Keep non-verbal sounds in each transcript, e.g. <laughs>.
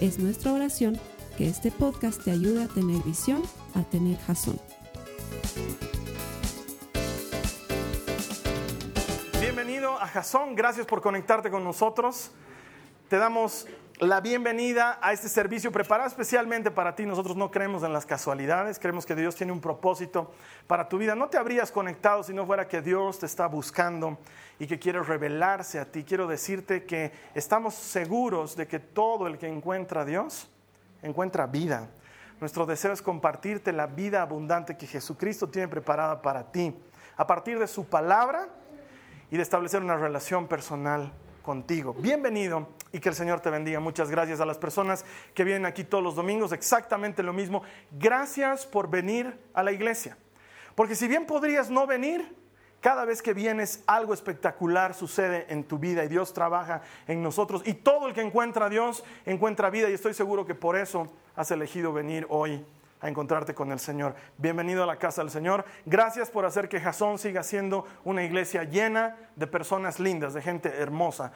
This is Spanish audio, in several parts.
Es nuestra oración que este podcast te ayude a tener visión, a tener jazón. Bienvenido a Jazón, gracias por conectarte con nosotros. Te damos la bienvenida a este servicio preparado especialmente para ti. Nosotros no creemos en las casualidades, creemos que Dios tiene un propósito para tu vida. No te habrías conectado si no fuera que Dios te está buscando y que quiere revelarse a ti. Quiero decirte que estamos seguros de que todo el que encuentra a Dios encuentra vida. Nuestro deseo es compartirte la vida abundante que Jesucristo tiene preparada para ti a partir de su palabra y de establecer una relación personal contigo. Bienvenido y que el Señor te bendiga. Muchas gracias a las personas que vienen aquí todos los domingos, exactamente lo mismo. Gracias por venir a la iglesia. Porque si bien podrías no venir, cada vez que vienes algo espectacular sucede en tu vida y Dios trabaja en nosotros. Y todo el que encuentra a Dios encuentra vida y estoy seguro que por eso has elegido venir hoy a encontrarte con el Señor. Bienvenido a la casa del Señor. Gracias por hacer que Jasón siga siendo una iglesia llena de personas lindas, de gente hermosa.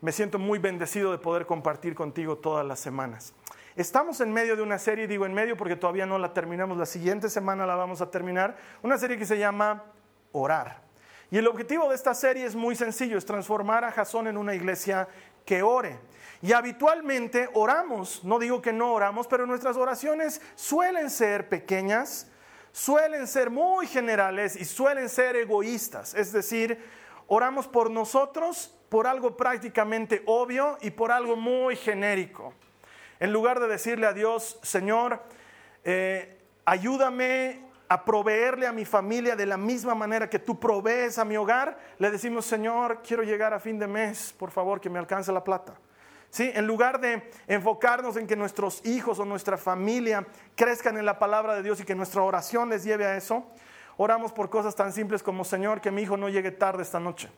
Me siento muy bendecido de poder compartir contigo todas las semanas. Estamos en medio de una serie, digo en medio porque todavía no la terminamos, la siguiente semana la vamos a terminar, una serie que se llama Orar. Y el objetivo de esta serie es muy sencillo, es transformar a Jasón en una iglesia que ore. Y habitualmente oramos, no digo que no oramos, pero nuestras oraciones suelen ser pequeñas, suelen ser muy generales y suelen ser egoístas. Es decir, oramos por nosotros, por algo prácticamente obvio y por algo muy genérico. En lugar de decirle a Dios, Señor, eh, ayúdame a proveerle a mi familia de la misma manera que tú provees a mi hogar, le decimos, Señor, quiero llegar a fin de mes, por favor, que me alcance la plata. ¿Sí? En lugar de enfocarnos en que nuestros hijos o nuestra familia crezcan en la palabra de Dios y que nuestra oración les lleve a eso, oramos por cosas tan simples como, Señor, que mi hijo no llegue tarde esta noche.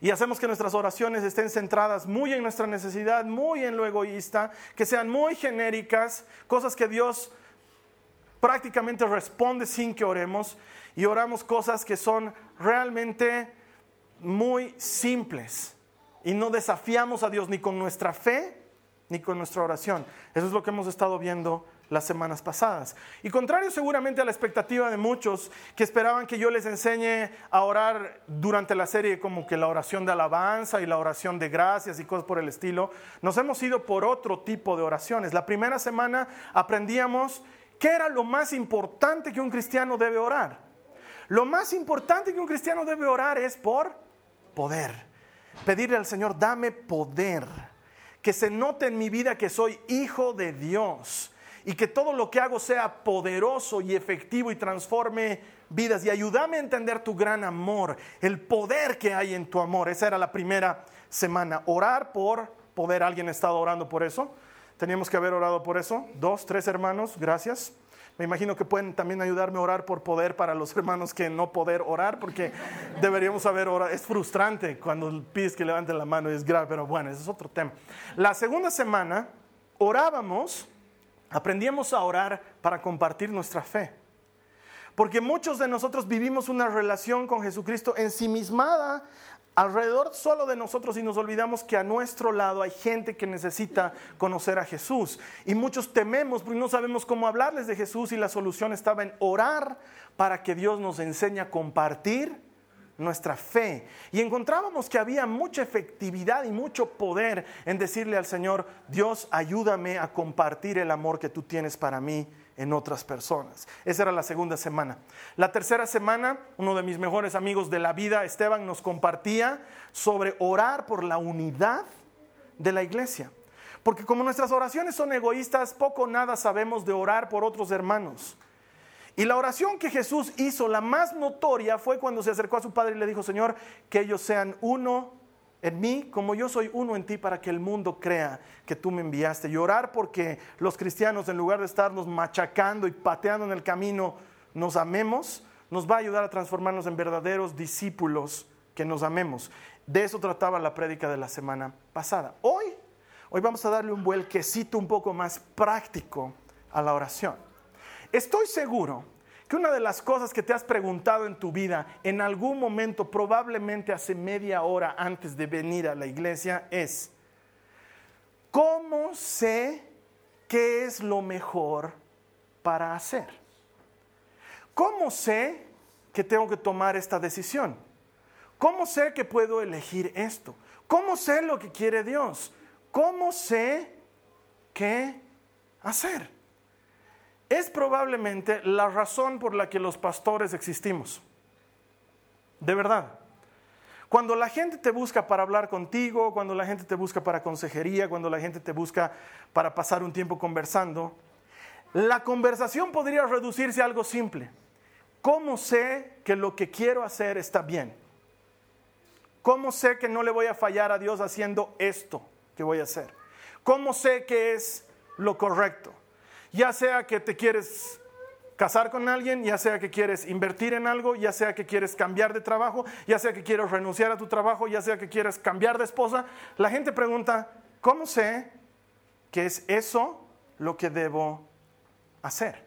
Y hacemos que nuestras oraciones estén centradas muy en nuestra necesidad, muy en lo egoísta, que sean muy genéricas, cosas que Dios prácticamente responde sin que oremos y oramos cosas que son realmente muy simples y no desafiamos a Dios ni con nuestra fe ni con nuestra oración. Eso es lo que hemos estado viendo las semanas pasadas. Y contrario seguramente a la expectativa de muchos que esperaban que yo les enseñe a orar durante la serie como que la oración de alabanza y la oración de gracias y cosas por el estilo, nos hemos ido por otro tipo de oraciones. La primera semana aprendíamos ¿Qué era lo más importante que un cristiano debe orar? Lo más importante que un cristiano debe orar es por poder. Pedirle al Señor, dame poder. Que se note en mi vida que soy hijo de Dios y que todo lo que hago sea poderoso y efectivo y transforme vidas. Y ayúdame a entender tu gran amor, el poder que hay en tu amor. Esa era la primera semana. Orar por poder. ¿Alguien ha estado orando por eso? Teníamos que haber orado por eso. Dos, tres hermanos, gracias. Me imagino que pueden también ayudarme a orar por poder para los <laughs> hermanos que no poder orar, porque deberíamos haber orado. Es frustrante cuando pides que levanten la mano y es grave, pero bueno, ese es otro tema. La segunda semana orábamos, aprendíamos a orar para compartir nuestra fe. Porque muchos de nosotros vivimos una relación con Jesucristo ensimismada alrededor solo de nosotros y nos olvidamos que a nuestro lado hay gente que necesita conocer a Jesús. Y muchos tememos porque no sabemos cómo hablarles de Jesús y la solución estaba en orar para que Dios nos enseñe a compartir nuestra fe. Y encontrábamos que había mucha efectividad y mucho poder en decirle al Señor, Dios, ayúdame a compartir el amor que tú tienes para mí en otras personas. Esa era la segunda semana. La tercera semana, uno de mis mejores amigos de la vida, Esteban, nos compartía sobre orar por la unidad de la iglesia. Porque como nuestras oraciones son egoístas, poco o nada sabemos de orar por otros hermanos. Y la oración que Jesús hizo, la más notoria, fue cuando se acercó a su padre y le dijo, Señor, que ellos sean uno en mí como yo soy uno en ti para que el mundo crea que tú me enviaste. Y orar porque los cristianos, en lugar de estarnos machacando y pateando en el camino, nos amemos, nos va a ayudar a transformarnos en verdaderos discípulos que nos amemos. De eso trataba la prédica de la semana pasada. Hoy, hoy vamos a darle un vuelquecito un poco más práctico a la oración. Estoy seguro que una de las cosas que te has preguntado en tu vida en algún momento, probablemente hace media hora antes de venir a la iglesia, es, ¿cómo sé qué es lo mejor para hacer? ¿Cómo sé que tengo que tomar esta decisión? ¿Cómo sé que puedo elegir esto? ¿Cómo sé lo que quiere Dios? ¿Cómo sé qué hacer? Es probablemente la razón por la que los pastores existimos. De verdad. Cuando la gente te busca para hablar contigo, cuando la gente te busca para consejería, cuando la gente te busca para pasar un tiempo conversando, la conversación podría reducirse a algo simple. ¿Cómo sé que lo que quiero hacer está bien? ¿Cómo sé que no le voy a fallar a Dios haciendo esto que voy a hacer? ¿Cómo sé que es lo correcto? Ya sea que te quieres casar con alguien, ya sea que quieres invertir en algo, ya sea que quieres cambiar de trabajo, ya sea que quieres renunciar a tu trabajo, ya sea que quieres cambiar de esposa, la gente pregunta, ¿cómo sé que es eso lo que debo hacer?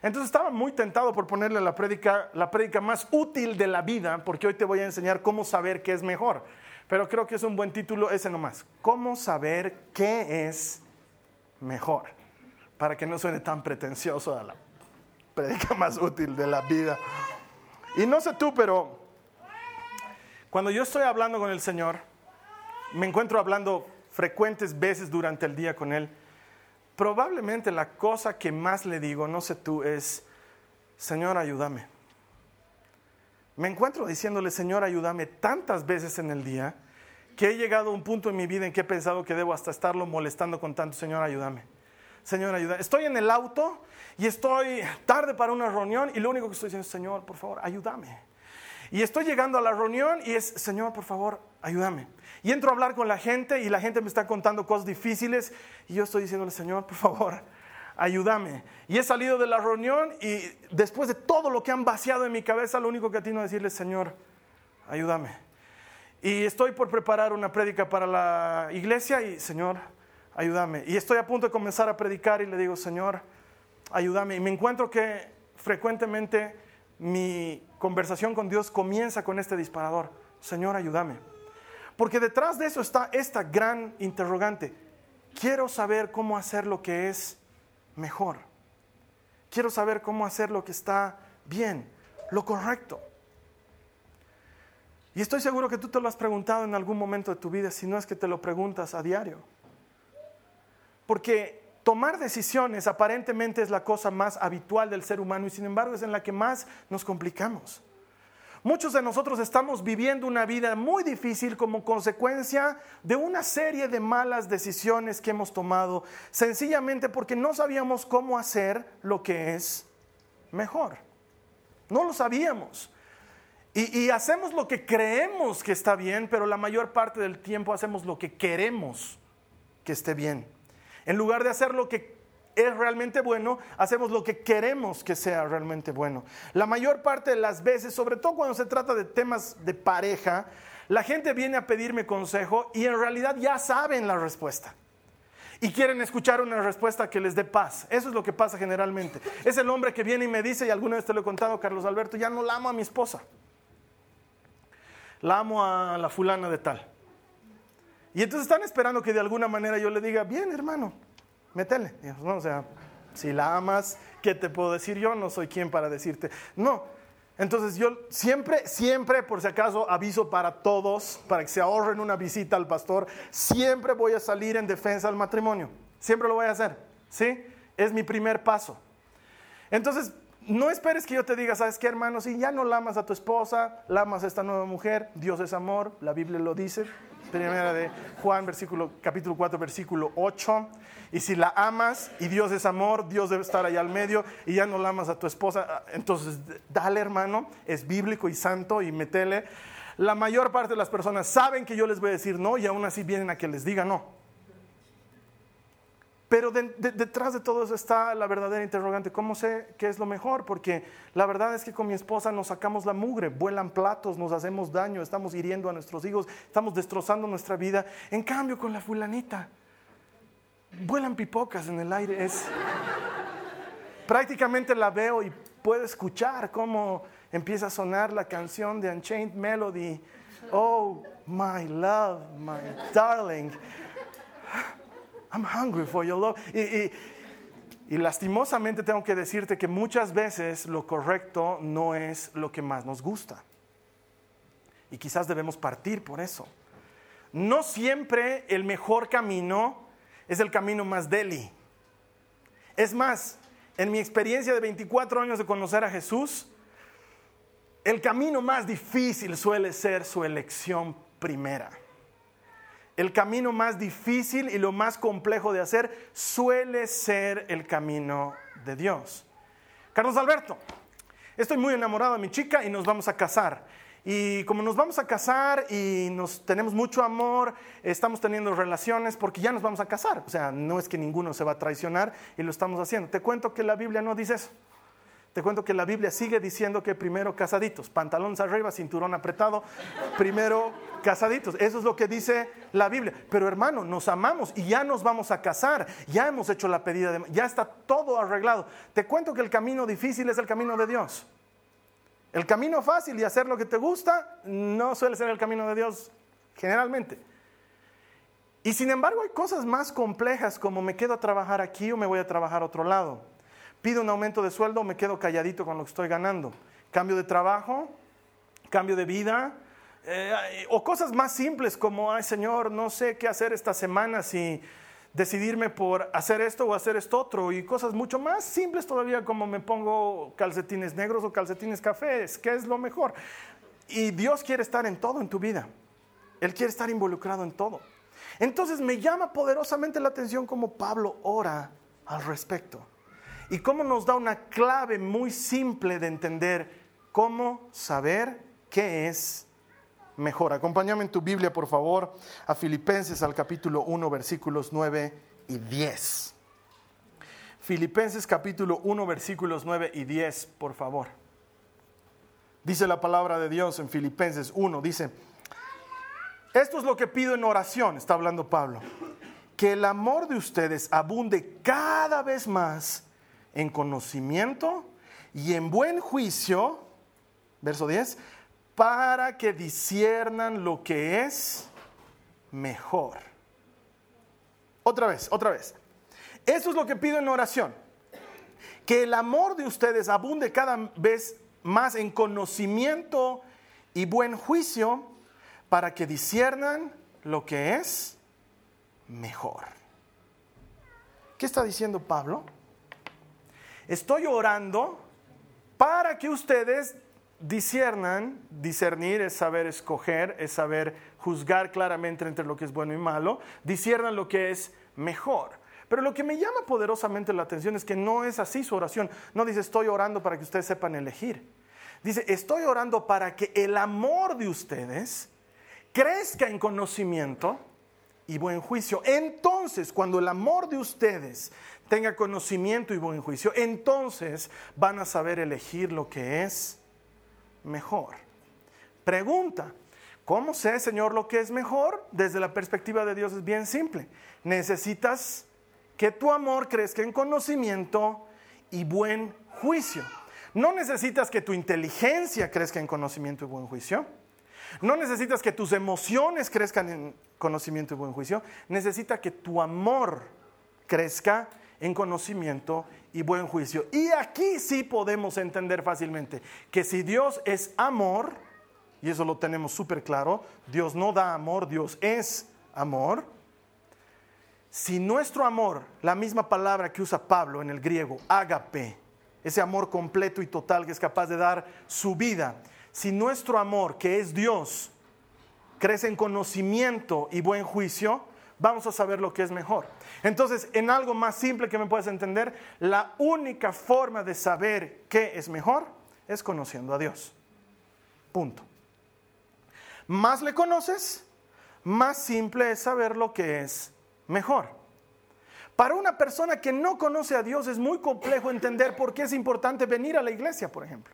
Entonces estaba muy tentado por ponerle la prédica, la prédica más útil de la vida, porque hoy te voy a enseñar cómo saber qué es mejor. Pero creo que es un buen título ese nomás. ¿Cómo saber qué es mejor? Para que no suene tan pretencioso a la predica más útil de la vida. Y no sé tú, pero cuando yo estoy hablando con el Señor, me encuentro hablando frecuentes veces durante el día con Él, probablemente la cosa que más le digo, no sé tú, es, Señor, ayúdame. Me encuentro diciéndole, Señor, ayúdame tantas veces en el día que he llegado a un punto en mi vida en que he pensado que debo hasta estarlo molestando con tanto, Señor, ayúdame. Señor, ayuda. Estoy en el auto y estoy tarde para una reunión y lo único que estoy diciendo es, Señor, por favor, ayúdame. Y estoy llegando a la reunión y es, Señor, por favor, ayúdame. Y entro a hablar con la gente y la gente me está contando cosas difíciles y yo estoy diciéndole, Señor, por favor, ayúdame. Y he salido de la reunión y después de todo lo que han vaciado en mi cabeza, lo único que atino a decirle, Señor, ayúdame. Y estoy por preparar una prédica para la iglesia y, Señor, ayúdame. Y estoy a punto de comenzar a predicar y le digo, Señor, ayúdame. Y me encuentro que frecuentemente mi conversación con Dios comienza con este disparador, Señor, ayúdame. Porque detrás de eso está esta gran interrogante. Quiero saber cómo hacer lo que es mejor. Quiero saber cómo hacer lo que está bien, lo correcto. Y estoy seguro que tú te lo has preguntado en algún momento de tu vida, si no es que te lo preguntas a diario. Porque tomar decisiones aparentemente es la cosa más habitual del ser humano y sin embargo es en la que más nos complicamos. Muchos de nosotros estamos viviendo una vida muy difícil como consecuencia de una serie de malas decisiones que hemos tomado, sencillamente porque no sabíamos cómo hacer lo que es mejor. No lo sabíamos. Y, hacemos lo que creemos que está bien, pero la mayor parte del tiempo hacemos lo que queremos que esté bien. En lugar de hacer lo que es realmente bueno, hacemos lo que queremos que sea realmente bueno. La mayor parte de las veces, sobre todo cuando se trata de temas de pareja, la gente viene a pedirme consejo y en realidad ya saben la respuesta. Y quieren escuchar una respuesta que les dé paz. Eso es lo que pasa generalmente. Es el hombre que viene y me dice, y alguna vez te lo he contado, Carlos Alberto, ya no la amo a mi esposa. La amo a la fulana de tal. Y entonces están esperando que de alguna manera yo le diga, bien hermano, métele. no, o sea, si la amas, ¿qué te puedo decir yo? No soy quien para decirte. No. Entonces yo siempre, siempre, por si acaso, aviso para todos, para que se ahorren una visita al pastor, siempre voy a salir en defensa del matrimonio. Siempre lo voy a hacer. ¿Sí? Es mi primer paso. Entonces, no esperes que yo te diga, ¿sabes qué, hermano? Si ya no la amas a tu esposa, la amas a esta nueva mujer, Dios es amor, la Biblia lo dice primera de Juan, versículo, capítulo 4, versículo 8. Y si la amas y Dios es amor, Dios debe estar ahí al medio y ya no la amas a tu esposa, entonces dale hermano, es bíblico y santo y metele. La mayor parte de las personas saben que yo les voy a decir no y aún así vienen a que les diga no. Pero detrás de todo eso está la verdadera interrogante. ¿Cómo sé qué es lo mejor? Porque la verdad es que con mi esposa nos sacamos la mugre, vuelan platos, nos hacemos daño, estamos hiriendo a nuestros hijos, estamos destrozando nuestra vida. En cambio, con la fulanita, vuelan pipocas en el aire. Es... Prácticamente la veo y puedo escuchar cómo empieza a sonar la canción de Unchained Melody. Oh, my love, my darling. I'm hungry for your love. Y, lastimosamente tengo que decirte que muchas veces lo correcto no es lo que más nos gusta. Y quizás debemos partir por eso. No siempre el mejor camino es el camino más deli. Es más, en mi experiencia de 24 años de conocer a Jesús, el camino más difícil suele ser su elección primera. El camino más difícil y lo más complejo de hacer suele ser el camino de Dios. Carlos Alberto, estoy muy enamorado de mi chica y nos vamos a casar. Y como nos vamos a casar y nos tenemos mucho amor, estamos teniendo relaciones porque ya nos vamos a casar. O sea, no es que ninguno se va a traicionar y lo estamos haciendo. Te cuento que la Biblia no dice eso. Te cuento que la Biblia sigue diciendo que primero casaditos, pantalones arriba, cinturón apretado, primero casaditos. Eso es lo que dice la Biblia. Pero hermano, nos amamos y ya nos vamos a casar, ya hemos hecho la pedida, de, ya está todo arreglado. Te cuento que el camino difícil es el camino de Dios. El camino fácil y hacer lo que te gusta no suele ser el camino de Dios generalmente. Y sin embargo hay cosas más complejas como me quedo a trabajar aquí o me voy a trabajar a otro lado pido un aumento de sueldo, me quedo calladito con lo que estoy ganando. Cambio de trabajo, cambio de vida, eh, o cosas más simples como, ay Señor, no sé qué hacer esta semana, si decidirme por hacer esto o hacer esto otro, y cosas mucho más simples todavía como me pongo calcetines negros o calcetines cafés, ¿qué es lo mejor? Y Dios quiere estar en todo en tu vida. Él quiere estar involucrado en todo. Entonces me llama poderosamente la atención como Pablo ora al respecto y cómo nos da una clave muy simple de entender cómo saber qué es mejor. Acompáñame en tu Biblia, por favor, a Filipenses al capítulo 1, versículos 9 y 10. Filipenses capítulo 1, versículos 9 y 10, por favor. Dice la palabra de Dios en Filipenses 1, dice, esto es lo que pido en oración, está hablando Pablo, que el amor de ustedes abunde cada vez más en conocimiento y en buen juicio, verso 10, para que disiernan lo que es mejor. Otra vez, otra vez. Eso es lo que pido en oración. Que el amor de ustedes abunde cada vez más en conocimiento y buen juicio para que disiernan lo que es mejor. ¿Qué está diciendo Pablo? Estoy orando para que ustedes discernan, discernir es saber escoger, es saber juzgar claramente entre lo que es bueno y malo, disciernan lo que es mejor. Pero lo que me llama poderosamente la atención es que no es así su oración. No dice estoy orando para que ustedes sepan elegir. Dice estoy orando para que el amor de ustedes crezca en conocimiento y buen juicio. Entonces, cuando el amor de ustedes tenga conocimiento y buen juicio, entonces van a saber elegir lo que es mejor. Pregunta, ¿cómo sé, Señor, lo que es mejor? Desde la perspectiva de Dios es bien simple. Necesitas que tu amor crezca en conocimiento y buen juicio. No necesitas que tu inteligencia crezca en conocimiento y buen juicio. No necesitas que tus emociones crezcan en conocimiento y buen juicio. Necesita que tu amor crezca en conocimiento y buen juicio. Y aquí sí podemos entender fácilmente que si Dios es amor, y eso lo tenemos súper claro, Dios no da amor, Dios es amor. Si nuestro amor, la misma palabra que usa Pablo en el griego, ágape, ese amor completo y total que es capaz de dar su vida, si nuestro amor, que es Dios, crece en conocimiento y buen juicio, vamos a saber lo que es mejor. Entonces, en algo más simple que me puedes entender, la única forma de saber qué es mejor es conociendo a Dios. Punto. más le conoces, más simple es saber lo que es mejor. Para una persona que no conoce a Dios es muy complejo entender por qué es importante venir a la iglesia, por ejemplo.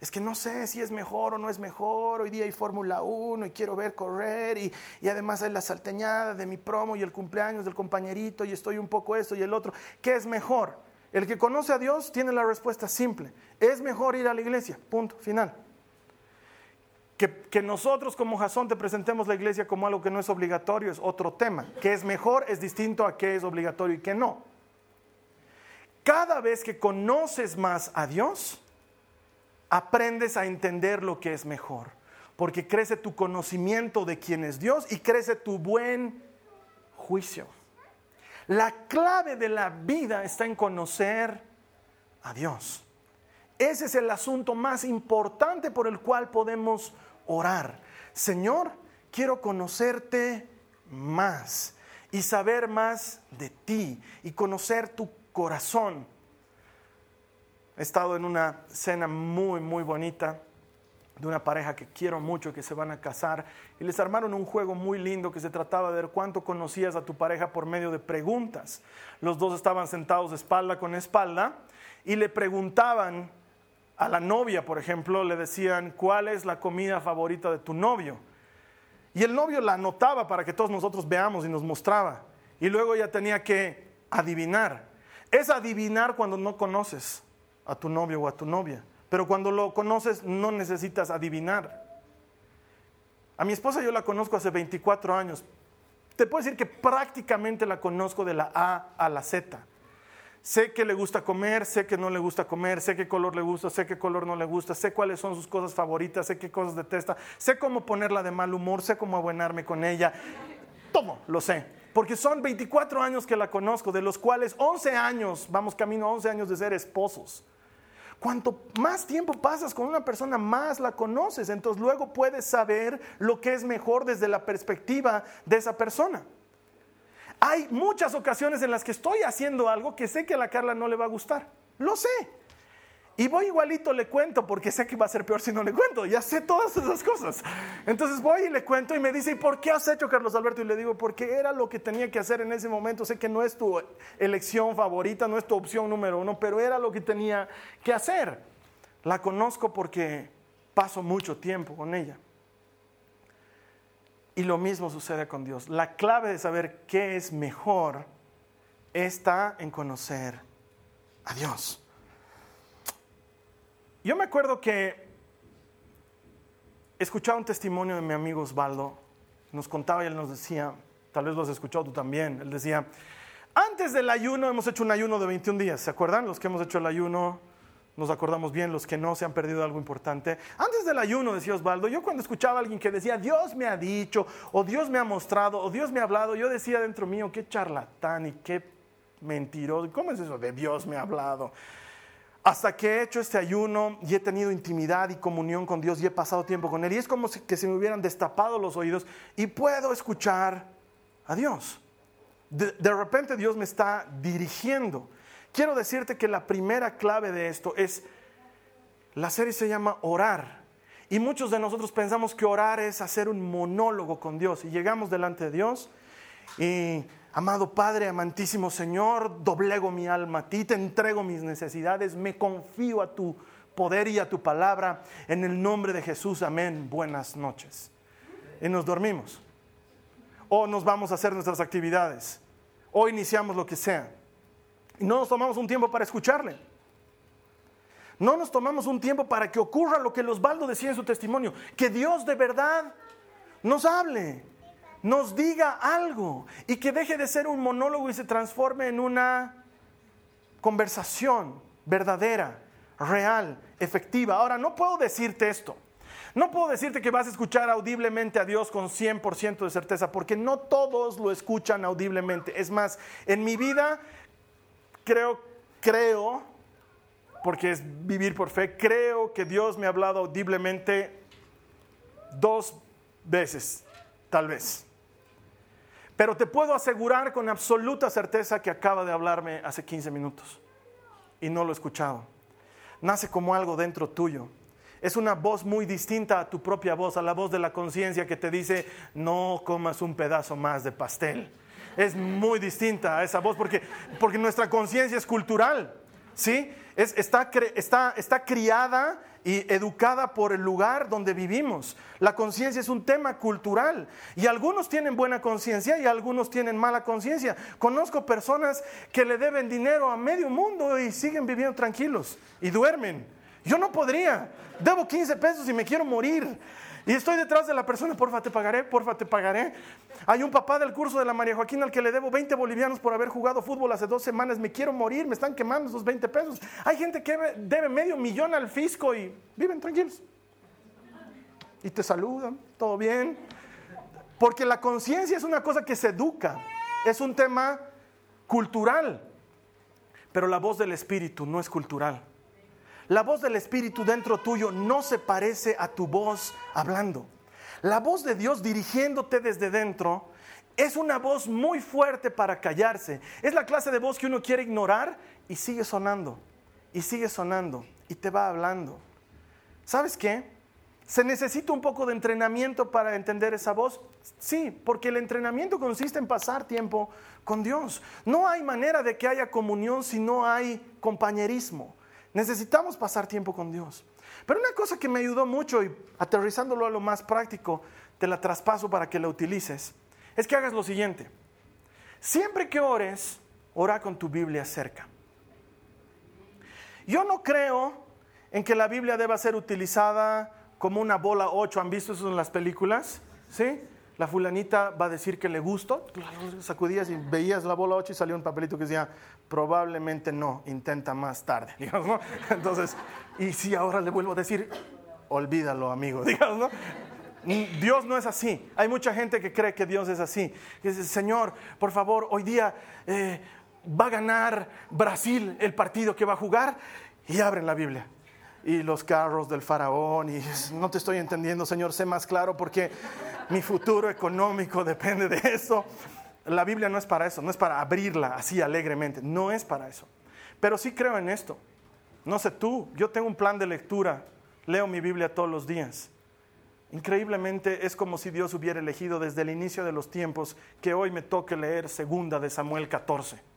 Es que no sé si es mejor o no es mejor. Hoy día hay Fórmula 1 y quiero ver correr y, y, además hay la salteñada de mi promo y el cumpleaños del compañerito y estoy un poco esto y el otro. ¿Qué es mejor? El que conoce a Dios tiene la respuesta simple. Es mejor ir a la iglesia. Punto. Final. Que, que nosotros como Jasón te presentemos la iglesia como algo que no es obligatorio es otro tema. Que es mejor es distinto a que es obligatorio y que no. Cada vez que conoces más a Dios, aprendes a entender lo que es mejor, porque crece tu conocimiento de quién es Dios y crece tu buen juicio. La clave de la vida está en conocer a Dios. Ese es el asunto más importante por el cual podemos orar. Señor, quiero conocerte más y saber más de ti y conocer tu corazón He estado en una cena muy, muy bonita de una pareja que quiero mucho, que se van a casar, y les armaron un juego muy lindo que se trataba de ver cuánto conocías a tu pareja por medio de preguntas. Los dos estaban sentados espalda con espalda y le preguntaban a la novia, por ejemplo, le decían, ¿cuál es la comida favorita de tu novio? Y el novio la anotaba para que todos nosotros veamos y nos mostraba. Y luego ella tenía que adivinar. Es adivinar cuando no conoces a tu novio o a tu novia. Pero cuando lo conoces no necesitas adivinar. A mi esposa yo la conozco hace 24 años. Te puedo decir que prácticamente la conozco de la A a la Z. Sé que le gusta comer, sé que no le gusta comer, sé qué color le gusta, sé qué color no le gusta, sé cuáles son sus cosas favoritas, sé qué cosas detesta, sé cómo ponerla de mal humor, sé cómo abuenarme con ella. Todo lo sé. Porque son 24 años que la conozco, de los cuales 11 años, vamos camino a 11 años de ser esposos. Cuanto más tiempo pasas con una persona, más la conoces. Entonces luego puedes saber lo que es mejor desde la perspectiva de esa persona. Hay muchas ocasiones en las que estoy haciendo algo que sé que a la Carla no le va a gustar. Lo sé. Y voy igualito le cuento porque sé que va a ser peor si no le cuento. Ya sé todas esas cosas. Entonces voy y le cuento y me dice, ¿y por qué has hecho Carlos Alberto? Y le digo, porque era lo que tenía que hacer en ese momento. Sé que no es tu elección favorita, no es tu opción número uno, pero era lo que tenía que hacer. La conozco porque paso mucho tiempo con ella. Y lo mismo sucede con Dios. La clave de saber qué es mejor está en conocer a Dios. Yo me acuerdo que escuchaba un testimonio de mi amigo Osvaldo, nos contaba y él nos decía, tal vez lo has escuchado tú también, él decía, antes del ayuno hemos hecho un ayuno de 21 días, ¿se acuerdan? Los que hemos hecho el ayuno, nos acordamos bien, los que no se han perdido algo importante. Antes del ayuno, decía Osvaldo, yo cuando escuchaba a alguien que decía, Dios me ha dicho, o Dios me ha mostrado, o Dios me ha hablado, yo decía dentro mío, qué charlatán y qué mentiroso, ¿cómo es eso de Dios me ha hablado? Hasta que he hecho este ayuno y he tenido intimidad y comunión con Dios y he pasado tiempo con Él. Y es como si, que se me hubieran destapado los oídos y puedo escuchar a Dios. De, de, repente Dios me está dirigiendo. Quiero decirte que la primera clave de esto es, la serie se llama orar. Y muchos de nosotros pensamos que orar es hacer un monólogo con Dios. Y llegamos delante de Dios y Amado Padre, amantísimo Señor, doblego mi alma a ti, te entrego mis necesidades, me confío a tu poder y a tu palabra. En el nombre de Jesús, amén. Buenas noches. Y nos dormimos. O nos vamos a hacer nuestras actividades. O iniciamos lo que sea. Y no nos tomamos un tiempo para escucharle. No nos tomamos un tiempo para que ocurra lo que los Baldo decía en su testimonio, que Dios de verdad nos hable nos diga algo y que deje de ser un monólogo y se transforme en una conversación verdadera, real, efectiva. Ahora, no puedo decirte esto. No puedo decirte que vas a escuchar audiblemente a Dios con 100% de certeza, porque no todos lo escuchan audiblemente. Es más, en mi vida creo, creo, porque es vivir por fe, creo que Dios me ha hablado audiblemente dos veces, tal vez. Pero te puedo asegurar con absoluta certeza que acaba de hablarme hace 15 minutos y no lo he escuchado. Nace como algo dentro tuyo. es una voz muy distinta a tu propia voz, a la voz de la conciencia que te dice, no comas un pedazo más de pastel. Es muy distinta a esa voz porque, porque nuestra conciencia es cultural, ¿sí? Es, está, está, está criada y educada por el lugar donde vivimos. La conciencia es un tema cultural y algunos tienen buena conciencia y algunos tienen mala conciencia. Conozco personas que le deben dinero a medio mundo y siguen viviendo tranquilos y duermen. Yo no podría. Debo 15 pesos y me quiero morir. Y estoy detrás de la persona, porfa, te pagaré, porfa, te pagaré. Hay un papá del curso de la María Joaquín al que le debo 20 bolivianos por haber jugado fútbol hace dos semanas. Me quiero morir, me están quemando esos 20 pesos. Hay gente que debe medio millón al fisco y viven tranquilos. Y te saludan, todo bien. Porque la conciencia es una cosa que se educa, es un tema cultural. Pero la voz del Espíritu no es cultural. La voz del Espíritu dentro tuyo no se parece a tu voz hablando. La voz de Dios dirigiéndote desde dentro es una voz muy fuerte para callarse. Es la clase de voz que uno quiere ignorar y sigue sonando, y sigue sonando, y te va hablando. ¿Sabes qué? ¿Se necesita un poco de entrenamiento para entender esa voz? Sí, porque el entrenamiento consiste en pasar tiempo con Dios. No hay manera de que haya comunión si no hay compañerismo. Necesitamos pasar tiempo con Dios. Pero una cosa que me ayudó mucho y aterrizándolo a lo más práctico, te la traspaso para que la utilices, es que hagas lo siguiente. Siempre que ores, ora con tu Biblia cerca. Yo no creo en que la Biblia deba ser utilizada como una bola 8. ¿Han visto eso en las películas? ¿Sí? La fulanita va a decir que le gustó, sacudías y veías la bola 8 y salió un papelito que decía, probablemente no, intenta más tarde, <laughs> Entonces, y si ahora le vuelvo a decir, olvídalo, amigo. <laughs> Dios no es así. Hay mucha gente que cree que Dios es así. dice, Señor, por favor, hoy día eh, va a ganar Brasil el partido que va a jugar y abren la Biblia y los carros del faraón y no te estoy entendiendo, Señor, sé más claro porque mi futuro económico depende de eso. La Biblia no es para eso, no es para abrirla así alegremente, no es para eso. Pero sí creo en esto. No sé tú, yo tengo un plan de lectura, leo mi Biblia todos los días. Increíblemente es como si Dios hubiera elegido desde el inicio de los tiempos que hoy me toque leer segunda de Samuel 14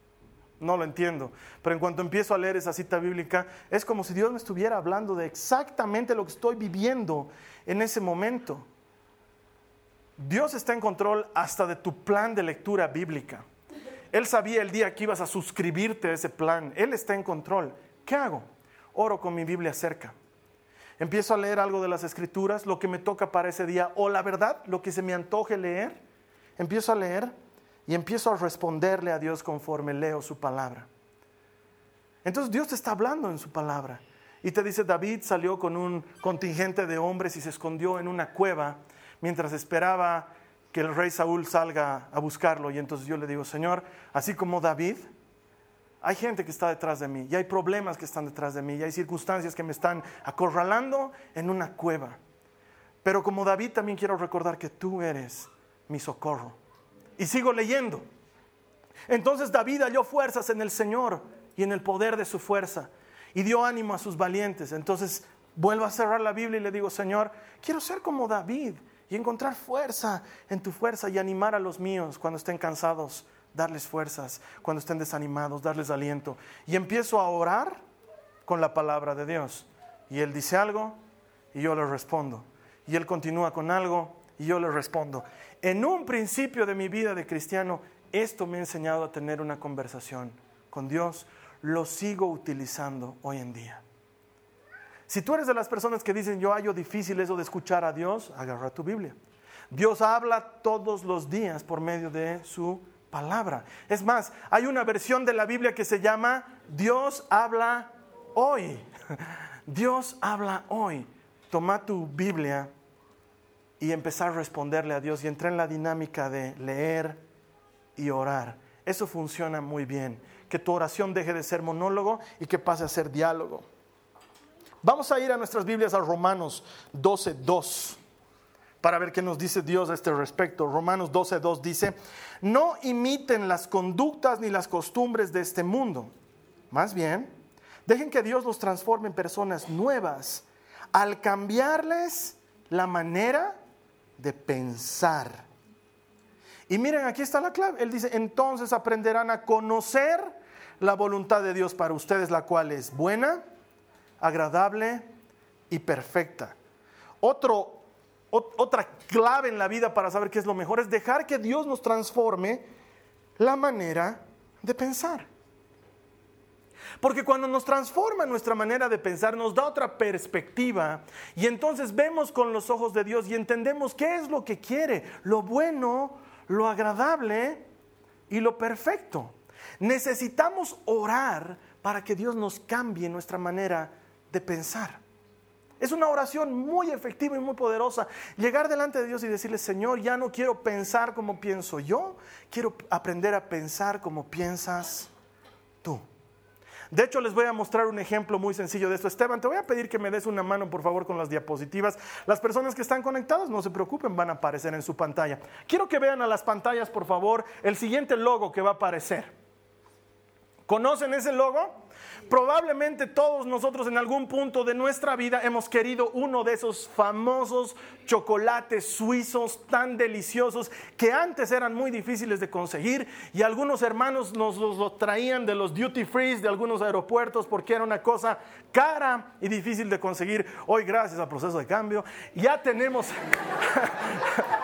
no lo entiendo. Pero en cuanto empiezo a leer esa cita bíblica, es como si Dios me estuviera hablando de exactamente lo que estoy viviendo en ese momento. Dios está en control hasta de tu plan de lectura bíblica. Él sabía el día que ibas a suscribirte a ese plan. Él está en control. ¿Qué hago? Oro con mi Biblia cerca. Empiezo a leer algo de las escrituras, lo que me toca para ese día, o la verdad, lo que se me antoje leer. Empiezo a leer y empiezo a responderle a Dios conforme leo su palabra. Entonces Dios te está hablando en su palabra. Y te dice, David salió con un contingente de hombres y se escondió en una cueva mientras esperaba que el rey Saúl salga a buscarlo. Y entonces yo le digo, Señor, así como David, hay gente que está detrás de mí, y hay problemas que están detrás de mí, y hay circunstancias que me están acorralando en una cueva. Pero como David también quiero recordar que tú eres mi socorro. Y sigo leyendo. Entonces David halló fuerzas en el Señor y en el poder de su fuerza y dio ánimo a sus valientes. Entonces vuelvo a cerrar la Biblia y le digo, Señor, quiero ser como David y encontrar fuerza en tu fuerza y animar a los míos cuando estén cansados, darles fuerzas, cuando estén desanimados, darles aliento. Y empiezo a orar con la palabra de Dios. Y Él dice algo y yo le respondo. Y Él continúa con algo y yo le respondo. En un principio de mi vida de cristiano, esto me ha enseñado a tener una conversación con Dios. Lo sigo utilizando hoy en día. Si tú eres de las personas que dicen, yo hallo difícil eso de escuchar a Dios, agarra tu Biblia. Dios habla todos los días por medio de su palabra. Es más, hay una versión de la Biblia que se llama Dios habla hoy. <laughs> Dios habla hoy. Toma tu Biblia y empezar a responderle a Dios y entrar en la dinámica de leer y orar. Eso funciona muy bien. Que tu oración deje de ser monólogo y que pase a ser diálogo. Vamos a ir a nuestras Biblias a Romanos 12.2 para ver qué nos dice Dios a este respecto. Romanos 12.2 dice, no imiten las conductas ni las costumbres de este mundo. Más bien, dejen que Dios los transforme en personas nuevas al cambiarles la manera de pensar. Y miren, aquí está la clave. Él dice, entonces aprenderán a conocer la voluntad de Dios para ustedes, la cual es buena, agradable y perfecta. Otro, otra clave en la vida para saber qué es lo mejor es dejar que Dios nos transforme la manera de pensar. Porque cuando nos transforma nuestra manera de pensar, nos da otra perspectiva y entonces vemos con los ojos de Dios y entendemos qué es lo que quiere, lo bueno, lo agradable y lo perfecto. Necesitamos orar para que Dios nos cambie nuestra manera de pensar. Es una oración muy efectiva y muy poderosa. Llegar delante de Dios y decirle, Señor, ya no quiero pensar como pienso yo, quiero aprender a pensar como piensas tú. De hecho, les voy a mostrar un ejemplo muy sencillo de esto. Esteban, te voy a pedir que me des una mano, por favor, con las diapositivas. Las personas que están conectadas, no se preocupen, van a aparecer en su pantalla. Quiero que vean a las pantallas, por favor, el siguiente logo que va a aparecer. ¿Conocen ese logo? Probablemente todos nosotros en algún punto de nuestra vida hemos querido uno de esos famosos chocolates suizos tan deliciosos que antes eran muy difíciles de conseguir y algunos hermanos nos los traían de los duty free de algunos aeropuertos porque era una cosa cara y difícil de conseguir. Hoy gracias al proceso de cambio ya tenemos... <laughs>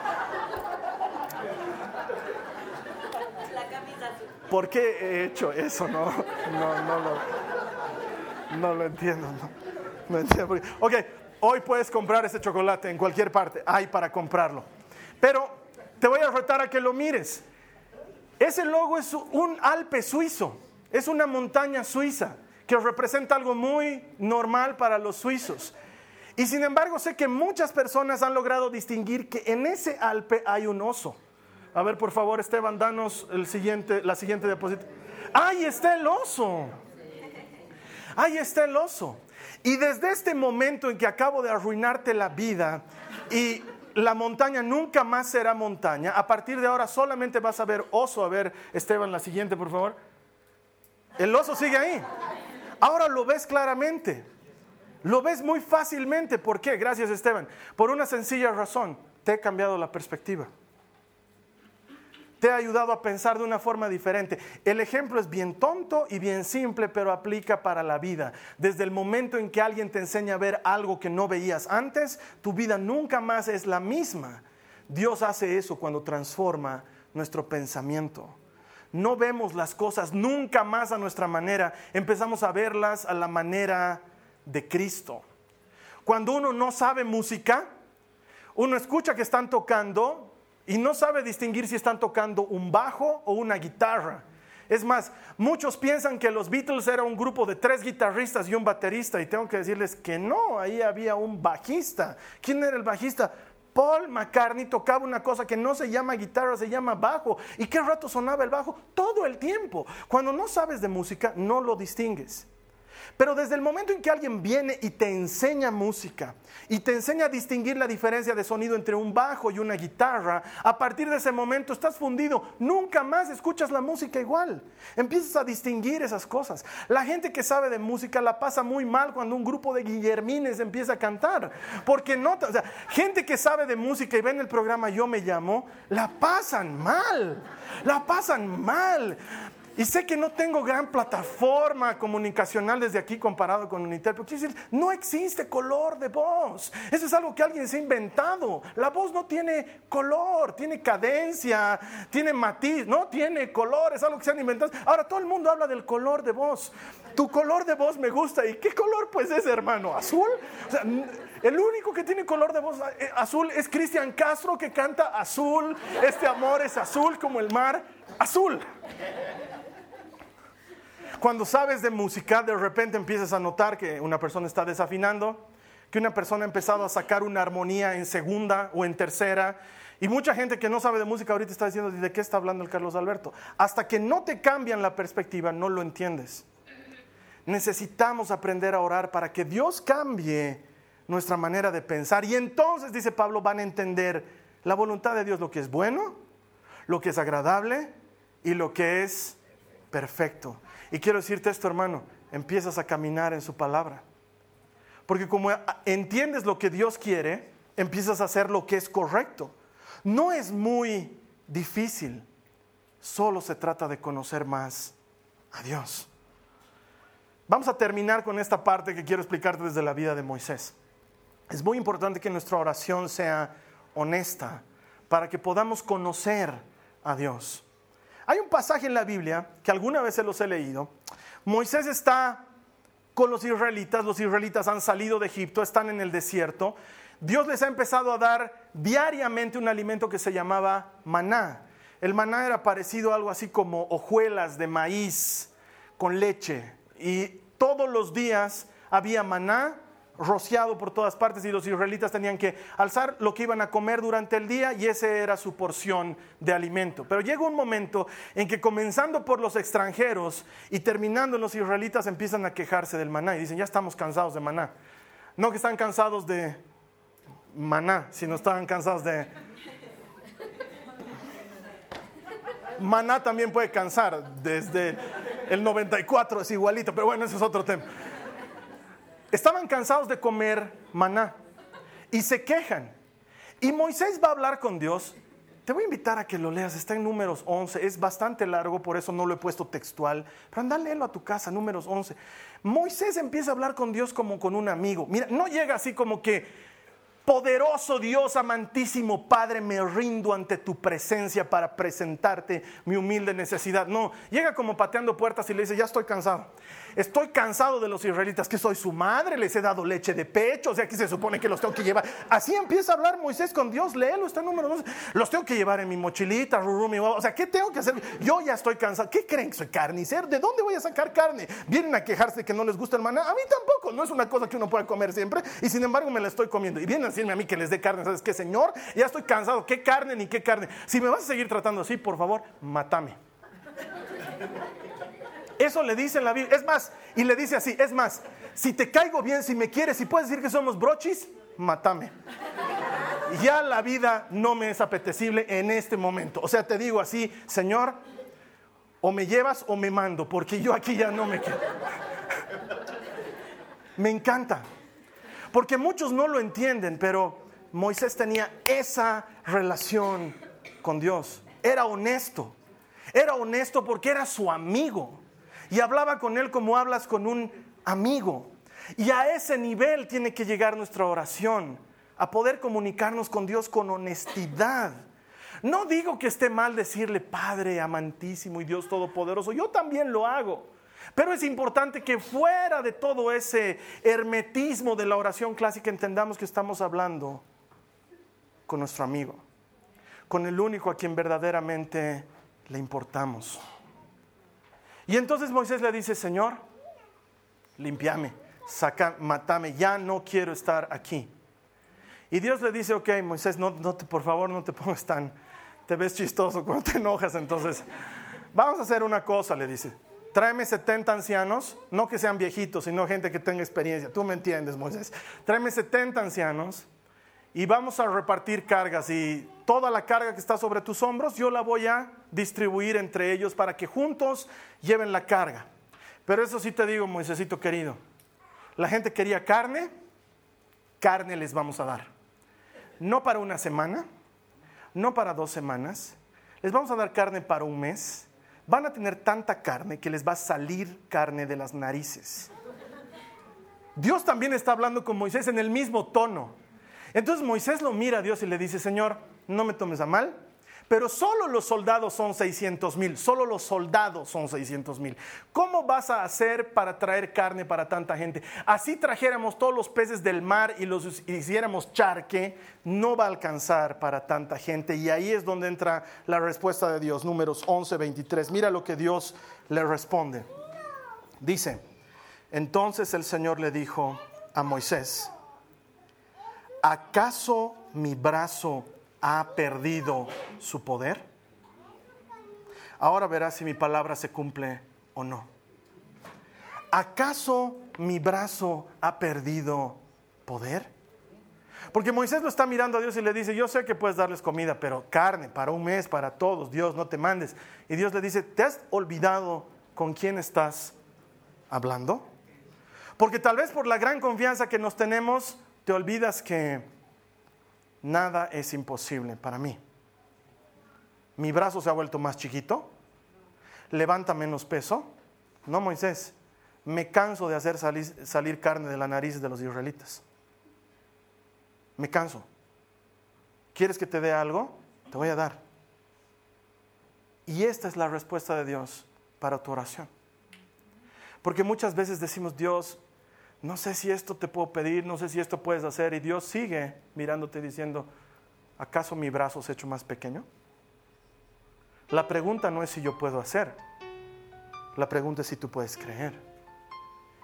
¿Por qué he hecho eso? No, no, no lo, no lo entiendo. No, entiendo. Ok, hoy puedes comprar ese chocolate en cualquier parte, hay para comprarlo. Pero te voy a retar a que lo mires. Ese logo es un Alpe suizo, es una montaña suiza que representa algo muy normal para los suizos. Y sin embargo sé que muchas personas han logrado distinguir que en ese Alpe hay un oso. A ver, por favor, Esteban, danos el siguiente, la siguiente diapositiva. Ahí está el oso. Ahí está el oso. Y desde este momento en que acabo de arruinarte la vida y la montaña nunca más será montaña, a partir de ahora solamente vas a ver oso. A ver, Esteban, la siguiente, por favor. El oso sigue ahí. Ahora lo ves claramente. Lo ves muy fácilmente. ¿Por qué? Gracias, Esteban. Por una sencilla razón. Te he cambiado la perspectiva te ha ayudado a pensar de una forma diferente. El ejemplo es bien tonto y bien simple, pero aplica para la vida. Desde el momento en que alguien te enseña a ver algo que no veías antes, tu vida nunca más es la misma. Dios hace eso cuando transforma nuestro pensamiento. No vemos las cosas nunca más a nuestra manera, empezamos a verlas a la manera de Cristo. Cuando uno no sabe música, uno escucha que están tocando y no sabe distinguir si están tocando un bajo o una guitarra. Es más, muchos piensan que los Beatles era un grupo de tres guitarristas y un baterista y tengo que decirles que no, ahí había un bajista. ¿Quién era el bajista? Paul McCartney tocaba una cosa que no se llama guitarra, se llama bajo. ¿Y qué rato sonaba el bajo? Todo el tiempo. Cuando no sabes de música, no lo distingues. Pero desde el momento en que alguien viene y te enseña música y te enseña a distinguir la diferencia de sonido entre un bajo y una guitarra, a partir de ese momento estás fundido. Nunca más escuchas la música igual. Empiezas a distinguir esas cosas. La gente que sabe de música la pasa muy mal cuando un grupo de guillermines empieza a cantar. Porque no, o sea, gente que sabe de música y ven el programa Yo me llamo, la pasan mal. La pasan mal. Y sé que no tengo gran plataforma comunicacional desde aquí comparado con Unitel, pero no existe color de voz. Eso es algo que alguien se ha inventado. La voz no tiene color, tiene cadencia, tiene matiz, no tiene color, es algo que se han inventado. Ahora todo el mundo habla del color de voz. Tu color de voz me gusta. ¿Y qué color pues es, hermano? ¿Azul? El único que tiene color de voz eh, azul es Cristian Castro que canta azul. Este amor es azul como el mar. Azul. Cuando sabes de música, de repente empiezas a notar que una persona está desafinando, que una persona ha empezado a sacar una armonía en segunda o en tercera. Y mucha gente que no sabe de música ahorita está diciendo, ¿de qué está hablando el Carlos Alberto? Hasta que no te cambian la perspectiva, no lo entiendes. Necesitamos aprender a orar para que Dios cambie nuestra manera de pensar. Y entonces, dice Pablo, van a entender la voluntad de Dios, lo que es bueno, lo que es agradable y lo que es perfecto. Y quiero decirte esto, hermano, empiezas a caminar en su palabra. Porque como entiendes lo que Dios quiere, empiezas a hacer lo que es correcto. No es muy difícil, solo se trata de conocer más a Dios. Vamos a terminar con esta parte que quiero explicarte desde la vida de Moisés. Es muy importante que nuestra oración sea honesta para que podamos conocer a Dios. Hay un pasaje en la Biblia que alguna vez se los he leído. Moisés está con los israelitas, los israelitas han salido de Egipto, están en el desierto. Dios les ha empezado a dar diariamente un alimento que se llamaba maná. El maná era parecido a algo así como hojuelas de maíz con leche. Y todos los días había maná rociado por todas partes y los israelitas tenían que alzar lo que iban a comer durante el día y esa era su porción de alimento. Pero llega un momento en que comenzando por los extranjeros y terminando los israelitas empiezan a quejarse del maná y dicen, ya estamos cansados de maná. No que están cansados de maná, sino estaban cansados de... Maná también puede cansar, desde el 94 es igualito, pero bueno, ese es otro tema. Estaban cansados de comer maná y se quejan. Y Moisés va a hablar con Dios. Te voy a invitar a que lo leas, está en números 11, es bastante largo, por eso no lo he puesto textual, pero anda a leerlo a tu casa, números 11. Moisés empieza a hablar con Dios como con un amigo. Mira, no llega así como que, poderoso Dios, amantísimo Padre, me rindo ante tu presencia para presentarte mi humilde necesidad. No, llega como pateando puertas y le dice, ya estoy cansado. Estoy cansado de los israelitas, que soy su madre, les he dado leche de pecho, o sea, que se supone que los tengo que llevar. Así empieza a hablar Moisés con Dios, léelo, está número 12. Los tengo que llevar en mi mochilita, rurumi, o sea, ¿qué tengo que hacer? Yo ya estoy cansado. ¿Qué creen que soy carnicero? ¿De dónde voy a sacar carne? Vienen a quejarse que no les gusta el maná. A mí tampoco, no es una cosa que uno pueda comer siempre, y sin embargo me la estoy comiendo. Y vienen decirme a mí que les dé carne, ¿sabes qué, Señor? Ya estoy cansado, ¿qué carne ni qué carne? Si me vas a seguir tratando así, por favor, mátame. Eso le dice en la Biblia. Es más, y le dice así, es más, si te caigo bien, si me quieres, si puedes decir que somos brochis, mátame. Ya la vida no me es apetecible en este momento. O sea, te digo así, Señor, o me llevas o me mando, porque yo aquí ya no me quedo. Me encanta, porque muchos no lo entienden, pero Moisés tenía esa relación con Dios. Era honesto. Era honesto porque era su amigo y hablaba con él como hablas con un amigo. Y a ese nivel tiene que llegar nuestra oración, a poder comunicarnos con Dios con honestidad. No digo que esté mal decirle Padre amantísimo y Dios todopoderoso, yo también lo hago. Pero es importante que fuera de todo ese hermetismo de la oración clásica entendamos que estamos hablando con nuestro amigo, con el único a quien verdaderamente le importamos. Y entonces Moisés le dice, Señor, limpiame, saca, matame, ya no quiero estar aquí. Y Dios le dice, ok, Moisés, no, te, por favor no te pongas tan, te ves chistoso cuando te enojas, entonces vamos a hacer una cosa, le dice. Tráeme 70 ancianos, no que sean viejitos, sino gente que tenga experiencia. Tú me entiendes, Moisés. Tráeme 70 ancianos y vamos a repartir cargas y toda la carga que está sobre tus hombros yo la voy a distribuir entre ellos para que juntos lleven la carga. Pero eso sí te digo, Moisésito querido, la gente quería carne, carne les vamos a dar. No para una semana, no para dos semanas, les vamos a dar carne para un mes. Van a tener tanta carne que les va a salir carne de las narices. Dios también está hablando con Moisés en el mismo tono. Entonces Moisés lo mira a Dios y le dice, Señor, no me tomes a mal, pero solo los soldados son 600 mil, solo los soldados son 600 mil. ¿Cómo vas a hacer para traer carne para tanta gente? Así trajéramos todos los peces del mar y los hiciéramos charque, no va a alcanzar para tanta gente. Y ahí es donde entra la respuesta de Dios, números 11, 23. Mira lo que Dios le responde. Dice, entonces el Señor le dijo a Moisés, ¿acaso mi brazo ha perdido su poder? Ahora verás si mi palabra se cumple o no. ¿Acaso mi brazo ha perdido poder? Porque Moisés lo está mirando a Dios y le dice, yo sé que puedes darles comida, pero carne para un mes, para todos, Dios, no te mandes. Y Dios le dice, ¿te has olvidado con quién estás hablando? Porque tal vez por la gran confianza que nos tenemos, te olvidas que nada es imposible para mí. Mi brazo se ha vuelto más chiquito, levanta menos peso. No, Moisés, me canso de hacer salir, carne de la nariz de los israelitas. Me canso. ¿Quieres que te dé algo? Te voy a dar. Y esta es la respuesta de Dios para tu oración. Porque muchas veces decimos, Dios, no sé si esto te puedo pedir, no sé si esto puedes hacer. Y Dios sigue mirándote diciendo, ¿acaso mi brazo se ha hecho más pequeño? La pregunta no es si yo puedo hacer, la pregunta es si tú puedes creer.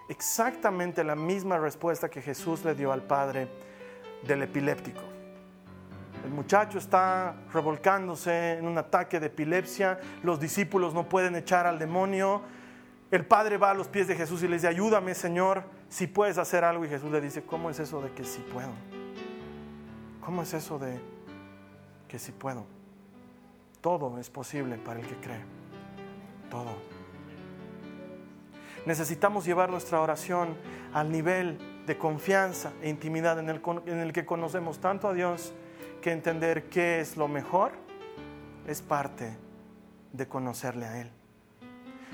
Exactamente la misma respuesta que Jesús le dio al padre del epiléptico. El muchacho está revolcándose en un ataque de epilepsia, los discípulos no pueden echar al demonio, el padre va a los pies de Jesús y le dice, ayúdame Señor, si puedes hacer algo. Y Jesús le dice, ¿cómo es eso de que sí puedo? ¿Cómo es eso de que sí puedo? Todo es posible para el que cree. Todo. Necesitamos llevar nuestra oración al nivel de confianza e intimidad en el, en el que conocemos tanto a Dios que entender qué es lo mejor es parte de conocerle a Él.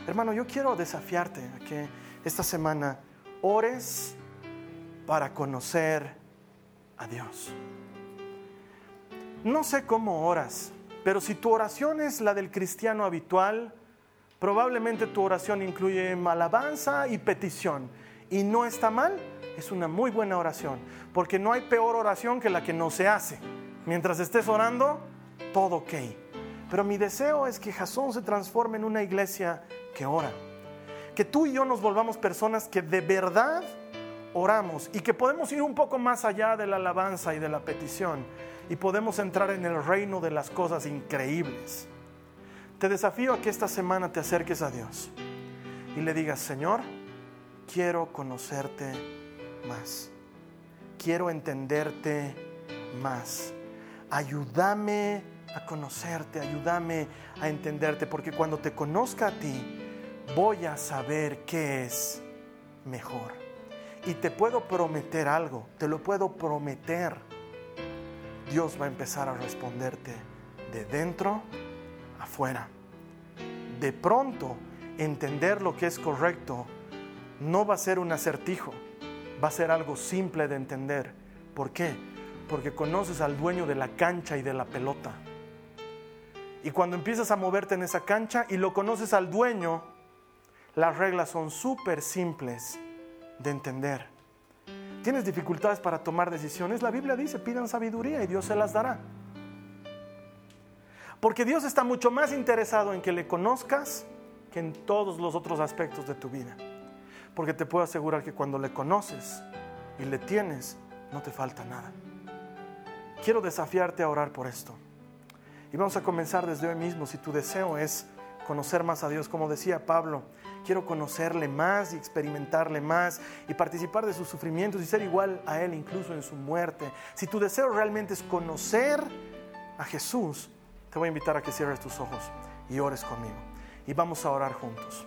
Hermano, yo quiero desafiarte a que esta semana ores para conocer a Dios. No sé cómo oras, pero si tu oración es la del cristiano habitual, probablemente tu oración incluye alabanza y petición. Y no está mal, es una muy buena oración, porque no hay peor oración que la que no se hace. Mientras estés orando, todo ok. Pero mi deseo es que Jasón se transforme en una iglesia que ora. Que tú y yo nos volvamos personas que de verdad oramos y que podemos ir un poco más allá de la alabanza y de la petición y podemos entrar en el reino de las cosas increíbles. Te desafío a que esta semana te acerques a Dios y le digas, Señor, quiero conocerte más, quiero entenderte más, ayúdame a conocerte, ayúdame a entenderte, porque cuando te conozca a ti, voy a saber qué es mejor. Y te puedo prometer algo, te lo puedo prometer. Dios va a empezar a responderte de dentro afuera. De pronto, entender lo que es correcto no va a ser un acertijo, va a ser algo simple de entender. ¿Por qué? Porque conoces al dueño de la cancha y de la pelota. Y cuando empiezas a moverte en esa cancha y lo conoces al dueño, las reglas son súper simples de entender. ¿Tienes dificultades para tomar decisiones? La Biblia dice, pidan sabiduría y Dios se las dará. Porque Dios está mucho más interesado en que le conozcas que en todos los otros aspectos de tu vida. Porque te puedo asegurar que cuando le conoces y le tienes, no te falta nada. Quiero desafiarte a orar por esto. Y vamos a comenzar desde hoy mismo. Si tu deseo es conocer más a Dios, como decía Pablo, quiero conocerle más y experimentarle más y participar de sus sufrimientos y ser igual a Él incluso en su muerte. Si tu deseo realmente es conocer a Jesús, te voy a invitar a que cierres tus ojos y ores conmigo. Y vamos a orar juntos.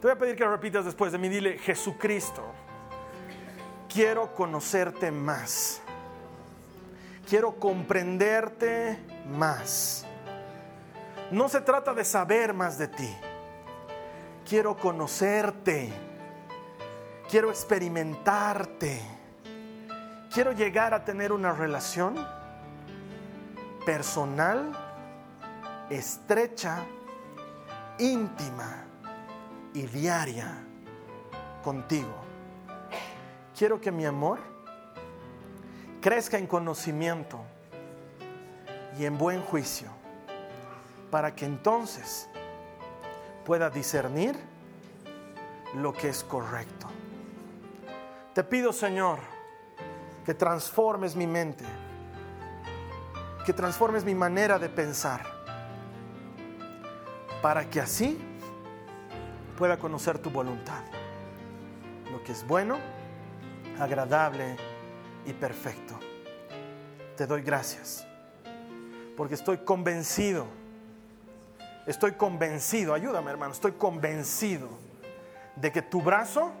Te voy a pedir que repitas después de mí, dile, Jesucristo, quiero conocerte más quiero comprenderte más. No se trata de saber más de ti. Quiero conocerte. Quiero experimentarte. Quiero llegar a tener una relación personal, estrecha, íntima y diaria contigo. Quiero que mi amor crezca en conocimiento y en buen juicio, para que entonces pueda discernir lo que es correcto. Te pido, Señor, que transformes mi mente, que transformes mi manera de pensar, para que así pueda conocer tu voluntad, lo que es bueno, agradable y perfecto. Te doy gracias, porque estoy convencido, estoy convencido, ayúdame hermano, estoy convencido de que tu brazo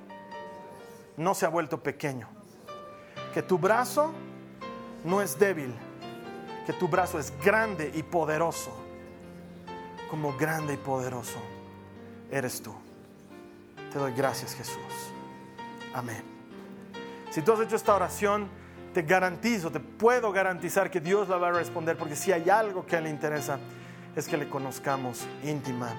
no se ha vuelto pequeño. Que tu brazo no es débil, que tu brazo es grande y poderoso. Como grande y poderoso eres tú. Te doy gracias Jesús. Amén. Si tú has hecho esta oración, te garantizo, te puedo garantizar que Dios la va a responder, porque si hay algo que le interesa, es que le conozcamos íntima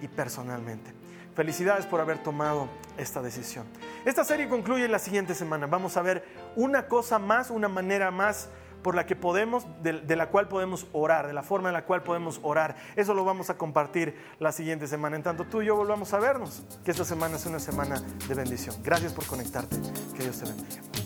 y personalmente. Felicidades por haber tomado esta decisión. Esta serie concluye la siguiente semana. Vamos a ver una cosa más, una manera más por la que podemos, de, la cual podemos orar, de la forma en la cual podemos orar. Eso lo vamos a compartir la siguiente semana. En tanto tú y yo volvamos a vernos, que esta semana es una semana de bendición. Gracias por conectarte. Que Dios te bendiga.